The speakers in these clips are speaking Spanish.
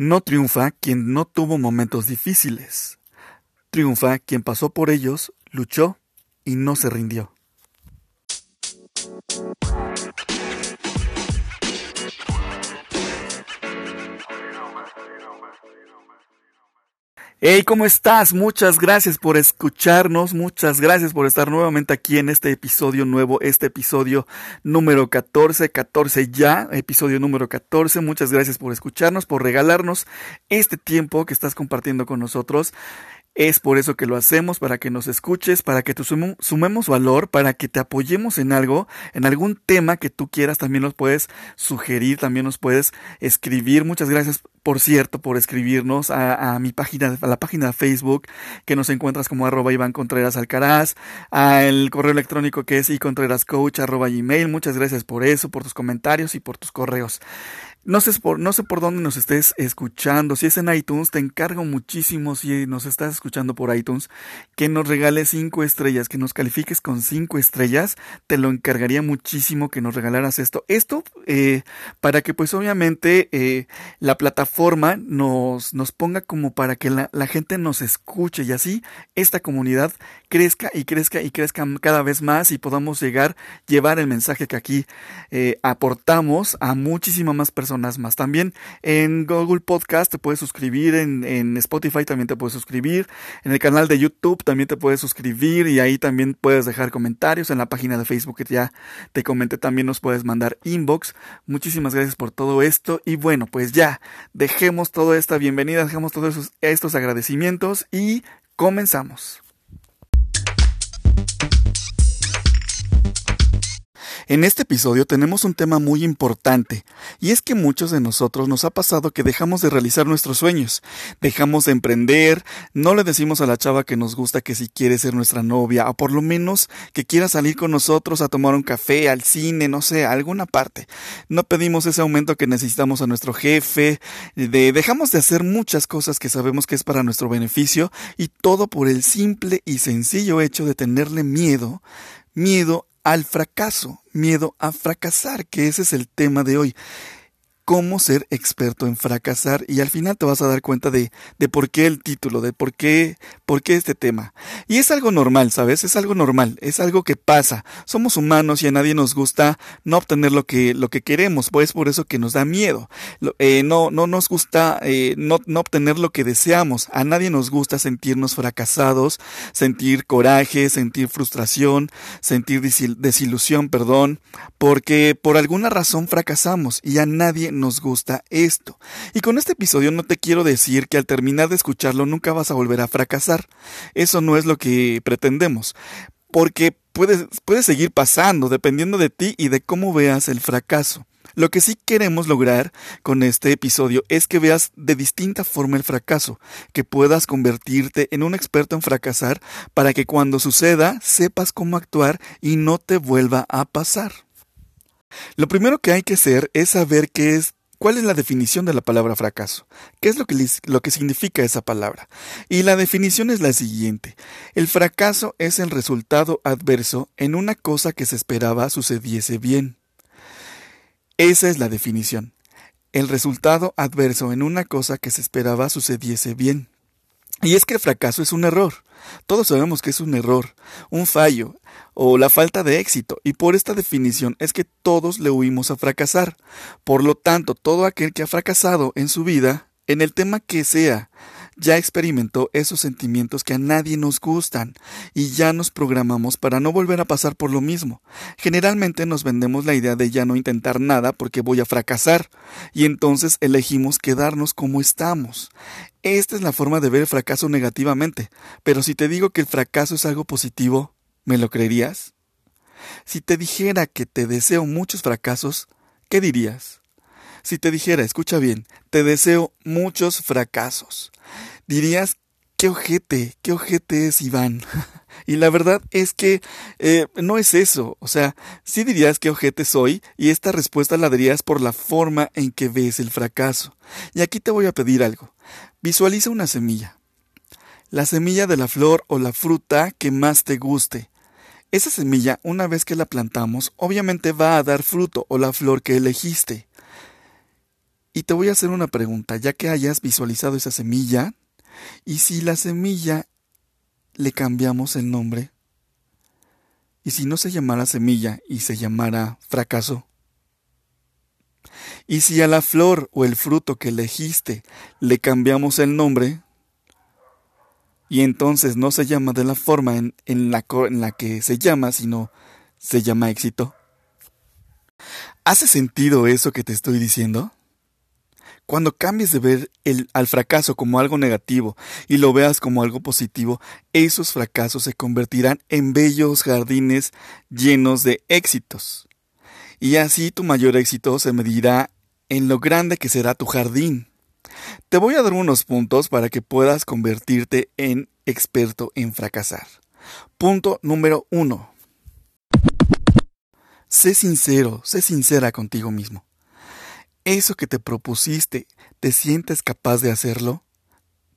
No triunfa quien no tuvo momentos difíciles. Triunfa quien pasó por ellos, luchó y no se rindió. Hey, ¿cómo estás? Muchas gracias por escucharnos, muchas gracias por estar nuevamente aquí en este episodio nuevo, este episodio número 14, 14 ya, episodio número 14. Muchas gracias por escucharnos, por regalarnos este tiempo que estás compartiendo con nosotros. Es por eso que lo hacemos, para que nos escuches, para que te sumemos valor, para que te apoyemos en algo, en algún tema que tú quieras, también nos puedes sugerir, también nos puedes escribir. Muchas gracias, por cierto, por escribirnos a, mi página, a la página de Facebook, que nos encuentras como arroba Iván Contreras Alcaraz, al correo electrónico que es icontrerascoach arroba gmail. Muchas gracias por eso, por tus comentarios y por tus correos. No sé, por, no sé por dónde nos estés escuchando. Si es en iTunes, te encargo muchísimo, si nos estás escuchando por iTunes, que nos regales cinco estrellas, que nos califiques con cinco estrellas. Te lo encargaría muchísimo que nos regalaras esto. Esto eh, para que pues obviamente eh, la plataforma nos, nos ponga como para que la, gente nos escuche y así esta comunidad crezca y crezca y crezca cada vez más y podamos llegar, llevar el mensaje que aquí eh, aportamos a muchísimas más personas más. También en Google Podcast te puedes suscribir, en, en Spotify también te puedes suscribir, en el canal de YouTube también te puedes suscribir y ahí también puedes dejar comentarios, en la página de Facebook que ya te comenté también nos puedes mandar inbox. Muchísimas gracias por todo esto y bueno, pues ya, dejemos toda esta bienvenida, dejemos todos estos agradecimientos y comenzamos. En este episodio tenemos un tema muy importante, y es que muchos de nosotros nos ha pasado que dejamos de realizar nuestros sueños, dejamos de emprender, no le decimos a la chava que nos gusta que si quiere ser nuestra novia, o por lo menos que quiera salir con nosotros a tomar un café, al cine, no sé, a alguna parte. No pedimos ese aumento que necesitamos a nuestro jefe, de, dejamos de hacer muchas cosas que sabemos que es para nuestro beneficio, y todo por el simple y sencillo hecho de tenerle miedo, miedo al fracaso, miedo a fracasar, que ese es el tema de hoy cómo ser experto en fracasar y al final te vas a dar cuenta de, de por qué el título, de por qué, por qué este tema. Y es algo normal, ¿sabes? Es algo normal, es algo que pasa. Somos humanos y a nadie nos gusta no obtener lo que, lo que queremos, pues por eso que nos da miedo. Eh, no, no nos gusta eh, no, no obtener lo que deseamos. A nadie nos gusta sentirnos fracasados, sentir coraje, sentir frustración, sentir desilusión, perdón, porque por alguna razón fracasamos y a nadie nos gusta esto. Y con este episodio no te quiero decir que al terminar de escucharlo nunca vas a volver a fracasar. Eso no es lo que pretendemos. Porque puede seguir pasando dependiendo de ti y de cómo veas el fracaso. Lo que sí queremos lograr con este episodio es que veas de distinta forma el fracaso, que puedas convertirte en un experto en fracasar para que cuando suceda sepas cómo actuar y no te vuelva a pasar. Lo primero que hay que hacer es saber qué es ¿Cuál es la definición de la palabra fracaso? ¿Qué es lo que, lo que significa esa palabra? Y la definición es la siguiente. El fracaso es el resultado adverso en una cosa que se esperaba sucediese bien. Esa es la definición. El resultado adverso en una cosa que se esperaba sucediese bien. Y es que el fracaso es un error. Todos sabemos que es un error, un fallo o la falta de éxito, y por esta definición es que todos le huimos a fracasar. Por lo tanto, todo aquel que ha fracasado en su vida, en el tema que sea, ya experimentó esos sentimientos que a nadie nos gustan y ya nos programamos para no volver a pasar por lo mismo. Generalmente nos vendemos la idea de ya no intentar nada porque voy a fracasar y entonces elegimos quedarnos como estamos. Esta es la forma de ver el fracaso negativamente, pero si te digo que el fracaso es algo positivo, ¿me lo creerías? Si te dijera que te deseo muchos fracasos, ¿qué dirías? Si te dijera, escucha bien, te deseo muchos fracasos, dirías, qué ojete, qué ojete es Iván. y la verdad es que eh, no es eso. O sea, sí dirías qué ojete soy y esta respuesta la darías por la forma en que ves el fracaso. Y aquí te voy a pedir algo. Visualiza una semilla. La semilla de la flor o la fruta que más te guste. Esa semilla, una vez que la plantamos, obviamente va a dar fruto o la flor que elegiste. Y te voy a hacer una pregunta, ya que hayas visualizado esa semilla, y si la semilla le cambiamos el nombre, y si no se llamara semilla y se llamara fracaso, y si a la flor o el fruto que elegiste le cambiamos el nombre, y entonces no se llama de la forma en, la, en la que se llama, sino se llama éxito. ¿Hace sentido eso que te estoy diciendo? Cuando cambies de ver el, al fracaso como algo negativo y lo veas como algo positivo, esos fracasos se convertirán en bellos jardines llenos de éxitos. Y así tu mayor éxito se medirá en lo grande que será tu jardín. Te voy a dar unos puntos para que puedas convertirte en experto en fracasar. Punto número uno. Sé sincero, sé sincera contigo mismo. ¿Eso que te propusiste, te sientes capaz de hacerlo?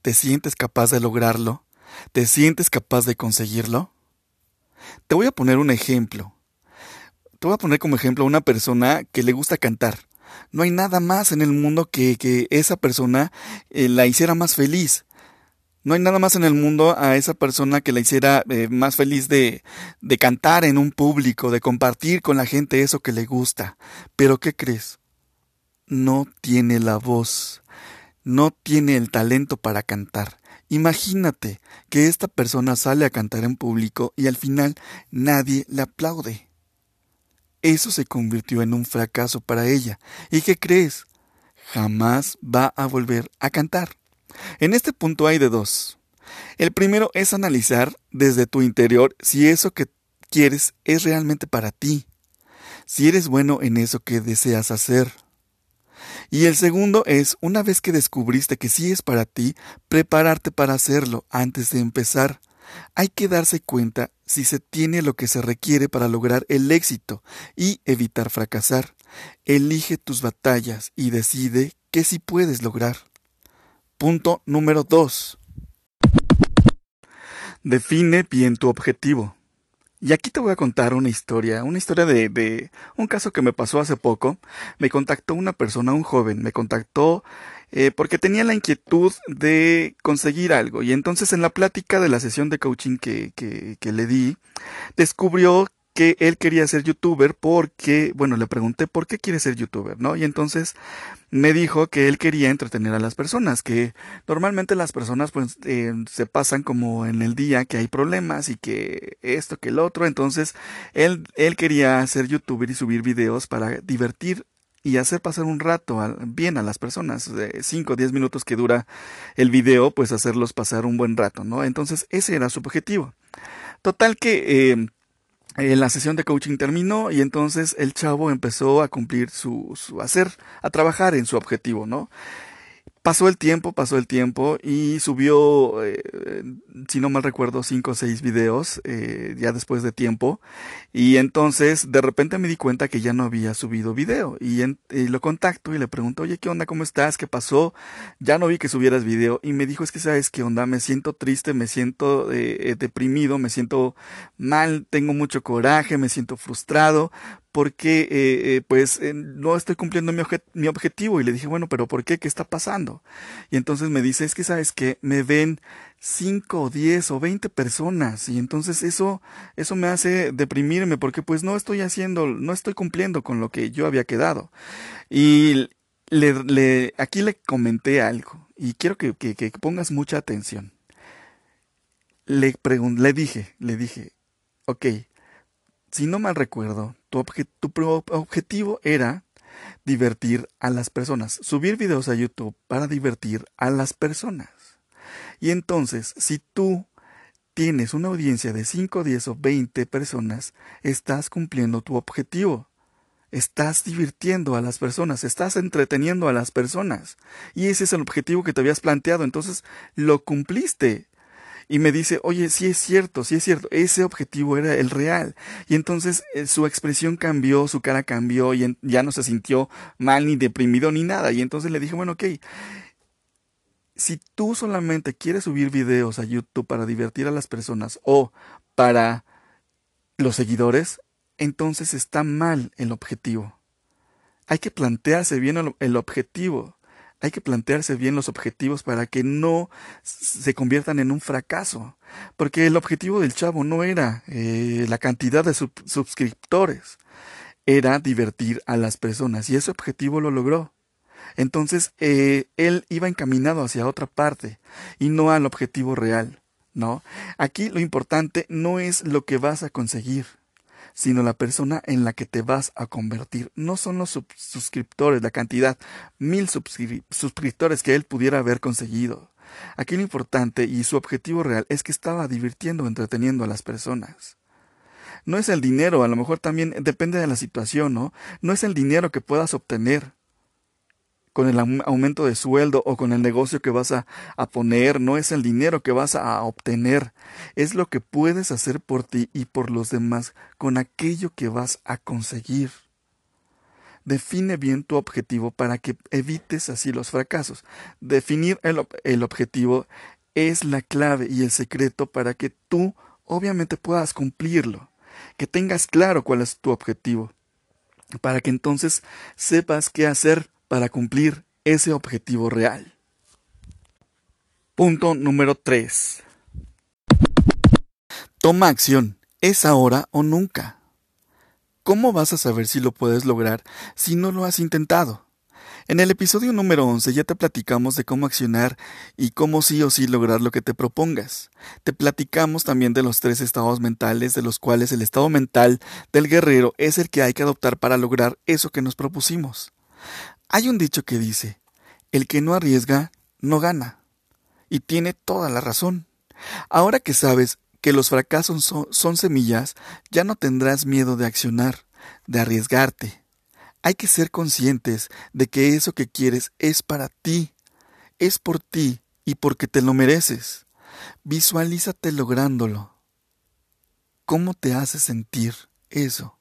¿Te sientes capaz de lograrlo? ¿Te sientes capaz de conseguirlo? Te voy a poner un ejemplo. Te voy a poner como ejemplo a una persona que le gusta cantar. No hay nada más en el mundo que, que esa persona eh, la hiciera más feliz. No hay nada más en el mundo a esa persona que la hiciera eh, más feliz de, de cantar en un público, de compartir con la gente eso que le gusta. Pero ¿qué crees? No tiene la voz, no tiene el talento para cantar. Imagínate que esta persona sale a cantar en público y al final nadie le aplaude. Eso se convirtió en un fracaso para ella. ¿Y qué crees? Jamás va a volver a cantar. En este punto hay de dos. El primero es analizar desde tu interior si eso que quieres es realmente para ti, si eres bueno en eso que deseas hacer. Y el segundo es, una vez que descubriste que sí es para ti, prepararte para hacerlo antes de empezar. Hay que darse cuenta si se tiene lo que se requiere para lograr el éxito y evitar fracasar. Elige tus batallas y decide qué sí puedes lograr. Punto número 2. Define bien tu objetivo. Y aquí te voy a contar una historia, una historia de, de, un caso que me pasó hace poco. Me contactó una persona, un joven, me contactó eh, porque tenía la inquietud de conseguir algo. Y entonces en la plática de la sesión de coaching que, que, le di, descubrió que él quería ser youtuber porque, bueno, le pregunté por qué quiere ser youtuber, ¿no? Y entonces me dijo que él quería entretener a las personas, que normalmente las personas pues eh, se pasan como en el día que hay problemas y que esto, que el otro, entonces él, él quería ser youtuber y subir videos para divertir y hacer pasar un rato bien a las personas, de 5 o 10 minutos que dura el video, pues hacerlos pasar un buen rato, ¿no? Entonces ese era su objetivo. Total que eh, eh, la sesión de coaching terminó y entonces el chavo empezó a cumplir su, su hacer, a trabajar en su objetivo, ¿no? Pasó el tiempo, pasó el tiempo y subió, eh, si no mal recuerdo, cinco o seis videos eh, ya después de tiempo. Y entonces de repente me di cuenta que ya no había subido video. Y, lo contacto y le pregunto, oye, ¿qué onda? ¿Cómo estás? ¿Qué pasó? Ya no vi que subieras video. Y me dijo, es que sabes qué onda, me siento triste, me siento eh, deprimido, me siento mal, tengo mucho coraje, me siento frustrado porque eh, eh, pues eh, no estoy cumpliendo mi, mi, objetivo. Y le dije, bueno, pero ¿por qué? ¿Qué está pasando? Y entonces me dice, es que sabes que me ven 5 o 10 o 20 personas y entonces eso, eso me hace deprimirme porque pues no estoy haciendo, no estoy cumpliendo con lo que yo había quedado. Y le, le, aquí le comenté algo y quiero que, que, pongas mucha atención. Le, le dije, le dije, ok, si no mal recuerdo, tu, objetivo era divertir a las personas, subir videos a YouTube para divertir a las personas. Y entonces, si tú tienes una audiencia de 5, 10 o 20 personas, estás cumpliendo tu objetivo. Estás divirtiendo a las personas, estás entreteniendo a las personas. Y ese es el objetivo que te habías planteado. Entonces, lo cumpliste y me dice, oye, sí es cierto, sí es cierto, ese objetivo era el real. Y entonces eh, su expresión cambió, su cara cambió y ya no se sintió mal ni deprimido ni nada. Y entonces le dije, bueno, ok, si tú solamente quieres subir videos a YouTube para divertir a las personas o para los seguidores, entonces está mal el objetivo. hay que plantearse bien el objetivo. Hay que plantearse bien los objetivos para que no se conviertan en un fracaso. Porque el objetivo del chavo no era eh, la cantidad de suscriptores, era divertir a las personas y ese objetivo lo logró. Entonces eh, él iba encaminado hacia otra parte y no al objetivo real. ¿No? Aquí lo importante no es lo que vas a conseguir, sino la persona en la que te vas a convertir. No son los suscriptores, la cantidad, mil suscriptores que él pudiera haber conseguido. Aquí lo importante y su objetivo real es que estaba divirtiendo, entreteniendo a las personas. No es el dinero, a lo mejor también depende de la situación, ¿no? No es el dinero que puedas obtener, con el aumento de sueldo o con el negocio que vas a, poner, no es el dinero que vas a obtener, es lo que puedes hacer por ti y por los demás con aquello que vas a conseguir. Define bien tu objetivo para que evites así los fracasos. Definir el, el objetivo es la clave y el secreto para que tú obviamente puedas cumplirlo, que tengas claro cuál es tu objetivo, para que entonces sepas qué hacer para cumplir ese objetivo real. Punto número 3. Toma acción. Es ahora o nunca. ¿Cómo vas a saber si lo puedes lograr si no lo has intentado? En el episodio número 11 ya te platicamos de cómo accionar y cómo sí o sí lograr lo que te propongas. Te platicamos también de los tres estados mentales, de los cuales el estado mental del guerrero es el que hay que adoptar para lograr eso que nos propusimos. Hay un dicho que dice, el que no arriesga, no gana. Y tiene toda la razón. Ahora que sabes que los fracasos son, semillas, ya no tendrás miedo de accionar, de arriesgarte. Hay que ser conscientes de que eso que quieres es para ti, es por ti y porque te lo mereces. Visualízate lográndolo. ¿Cómo te hace sentir eso?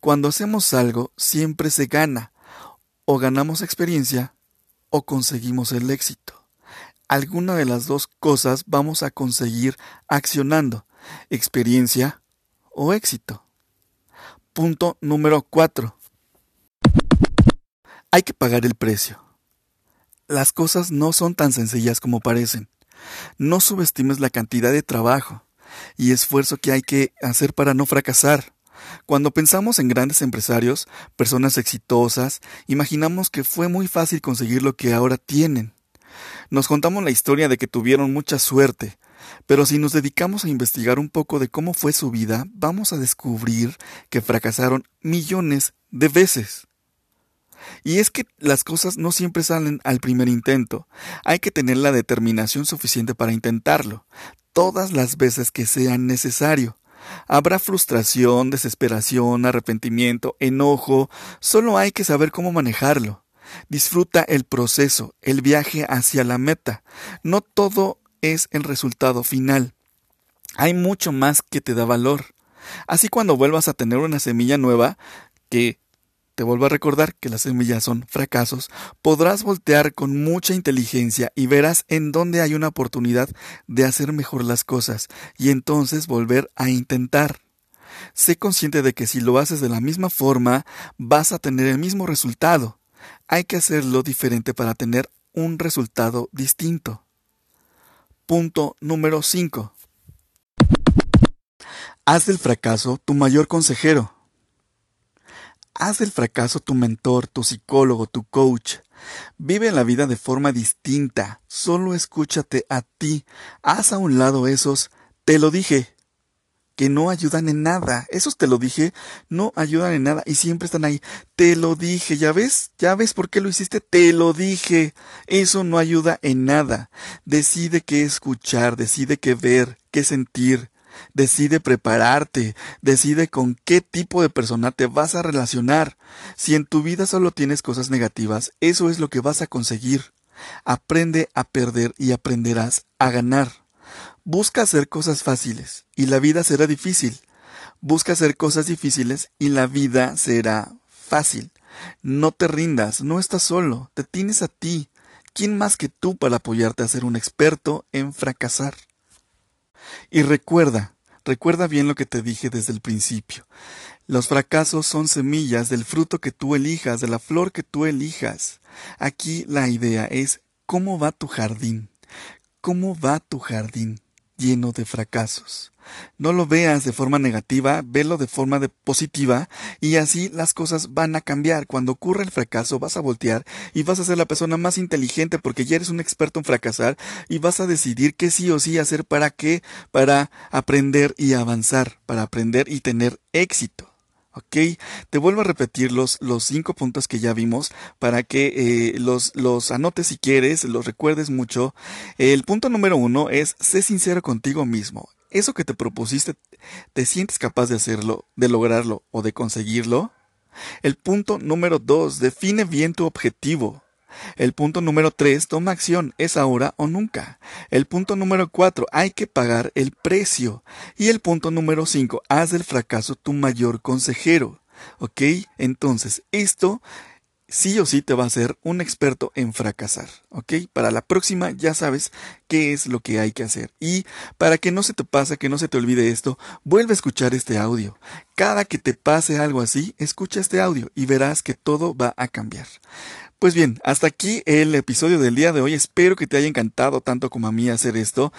Cuando hacemos algo, siempre se gana, o ganamos experiencia o conseguimos el éxito. Alguna de las dos cosas vamos a conseguir accionando, experiencia o éxito. Punto número 4. Hay que pagar el precio. Las cosas no son tan sencillas como parecen. No subestimes la cantidad de trabajo y esfuerzo que hay que hacer para no fracasar. Cuando pensamos en grandes empresarios, personas exitosas, imaginamos que fue muy fácil conseguir lo que ahora tienen. Nos contamos la historia de que tuvieron mucha suerte, pero si nos dedicamos a investigar un poco de cómo fue su vida, vamos a descubrir que fracasaron millones de veces. Y es que las cosas no siempre salen al primer intento. Hay que tener la determinación suficiente para intentarlo, todas las veces que sea necesario. Habrá frustración, desesperación, arrepentimiento, enojo, solo hay que saber cómo manejarlo. Disfruta el proceso, el viaje hacia la meta. No todo es el resultado final. Hay mucho más que te da valor. Así cuando vuelvas a tener una semilla nueva, que te vuelvo a recordar que las semillas son fracasos, podrás voltear con mucha inteligencia y verás en dónde hay una oportunidad de hacer mejor las cosas y entonces volver a intentar. Sé consciente de que si lo haces de la misma forma, vas a tener el mismo resultado. Hay que hacerlo diferente para tener un resultado distinto. Punto número 5. Haz del fracaso tu mayor consejero. Haz del fracaso tu mentor, tu psicólogo, tu coach. Vive la vida de forma distinta. Solo escúchate a ti. Haz a un lado esos te lo dije que no ayudan en nada. Esos te lo dije, no ayudan en nada y siempre están ahí. Te lo dije, ¿ya ves? ¿Ya ves por qué lo hiciste? Te lo dije. Eso no ayuda en nada. Decide qué escuchar, decide qué ver, qué sentir. Decide prepararte, decide con qué tipo de persona te vas a relacionar. Si en tu vida solo tienes cosas negativas, eso es lo que vas a conseguir. Aprende a perder y aprenderás a ganar. Busca hacer cosas fáciles y la vida será difícil. Busca hacer cosas difíciles y la vida será fácil. No te rindas, no estás solo, te tienes a ti. ¿Quién más que tú para apoyarte a ser un experto en fracasar? Y recuerda, Recuerda bien lo que te dije desde el principio. Los fracasos son semillas del fruto que tú elijas, de la flor que tú elijas. Aquí la idea es cómo va tu jardín. ¿Cómo va tu jardín lleno de fracasos? No lo veas de forma negativa, velo de forma positiva y así las cosas van a cambiar. Cuando ocurra el fracaso vas a voltear y vas a ser la persona más inteligente porque ya eres un experto en fracasar y vas a decidir qué sí o sí hacer para qué, para aprender y avanzar, para aprender y tener éxito. ¿Ok? Te vuelvo a repetir los, los cinco puntos que ya vimos para que eh, los, los anotes si quieres, los recuerdes mucho. El punto número uno es sé sincero contigo mismo. Eso que te propusiste, ¿te sientes capaz de hacerlo, de lograrlo o de conseguirlo? El punto número dos, define bien tu objetivo. El punto número 3, toma acción, es ahora o nunca. El punto número 4, hay que pagar el precio. Y el punto número 5, haz del fracaso tu mayor consejero. ¿Ok? Entonces, esto sí o sí te va a hacer un experto en fracasar, ¿ok? Para la próxima ya sabes qué es lo que hay que hacer. Y para que no se te pase, que no se te olvide esto, vuelve a escuchar este audio. Cada que te pase algo así, escucha este audio y verás que todo va a cambiar. Pues bien, hasta aquí el episodio del día de hoy. Espero que te haya encantado tanto como a mí hacer esto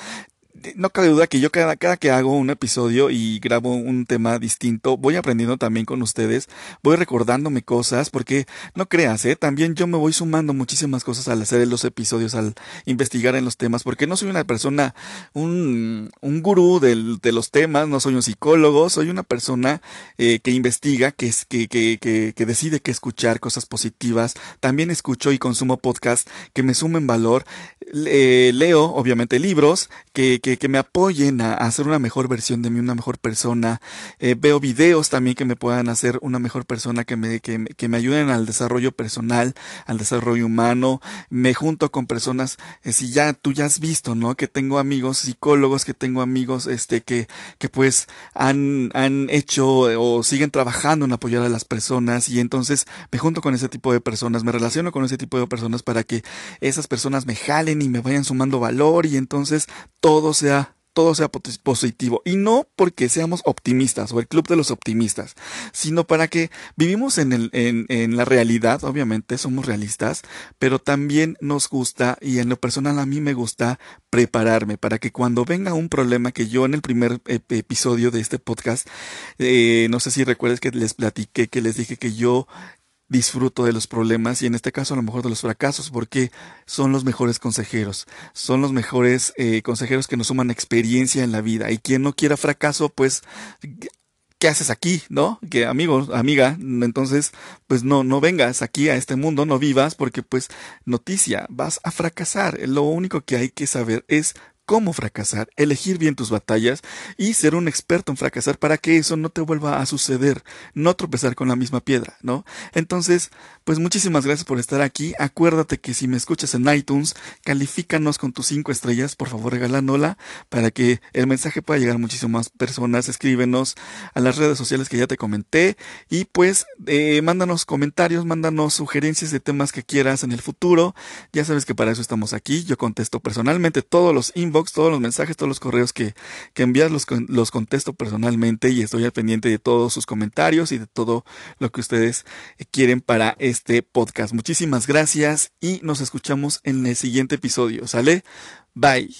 no cabe duda que yo cada, cada que hago un episodio y grabo un tema distinto, voy aprendiendo también con ustedes, voy recordándome cosas, porque no creas, ¿eh? también yo me voy sumando muchísimas cosas al hacer los episodios, al investigar en los temas, porque no soy una persona, un, un gurú de los temas, no soy un psicólogo, soy una persona eh, que investiga, que, que, que, que, decide que escuchar cosas positivas, también escucho y consumo podcasts que me sumen valor, leo obviamente libros que que, me apoyen a, hacer una mejor versión de mí, una mejor persona. Eh, veo videos también que me puedan hacer una mejor persona, que me, que, que, me ayuden al desarrollo personal, al desarrollo humano. Me junto con personas, eh, si ya tú ya has visto, ¿no? Que tengo amigos psicólogos, que tengo amigos, este, que, que pues han, han hecho o siguen trabajando en apoyar a las personas y entonces me junto con ese tipo de personas, me relaciono con ese tipo de personas para que esas personas me jalen y me vayan sumando valor y entonces todos sea todo sea positivo. Y no porque seamos optimistas o el club de los optimistas, sino para que vivimos en, el, en, la realidad, obviamente somos realistas, pero también nos gusta y en lo personal a mí me gusta prepararme para que cuando venga un problema que yo en el primer episodio de este podcast, eh, no sé si recuerdes que les platiqué, que les dije que yo disfruto de los problemas y en este caso a lo mejor de los fracasos porque son los mejores consejeros, son los mejores eh, consejeros que nos suman experiencia en la vida y quien no quiera fracaso pues ¿qué haces aquí? ¿No? Que amigo, amiga, entonces, pues no, no vengas aquí a este mundo, no vivas, porque pues noticia, vas a fracasar. Lo único que hay que saber es cómo fracasar, elegir bien tus batallas y ser un experto en fracasar para que eso no te vuelva a suceder, no tropezar con la misma piedra, ¿no? Entonces, pues muchísimas gracias por estar aquí. Acuérdate que si me escuchas en iTunes, califícanos con tus cinco estrellas, por favor regalándola para que el mensaje pueda llegar a muchísimas personas. Escríbenos a las redes sociales que ya te comenté y pues eh, mándanos comentarios, mándanos sugerencias de temas que quieras en el futuro. Ya sabes que para eso estamos aquí. Yo contesto personalmente todos los inbox todos los mensajes, todos los correos que, que envías los, los contesto personalmente y estoy al pendiente de todos sus comentarios y de todo lo que ustedes eh, quieren para este podcast. Muchísimas gracias y nos escuchamos en el siguiente episodio. ¿Sale? Bye.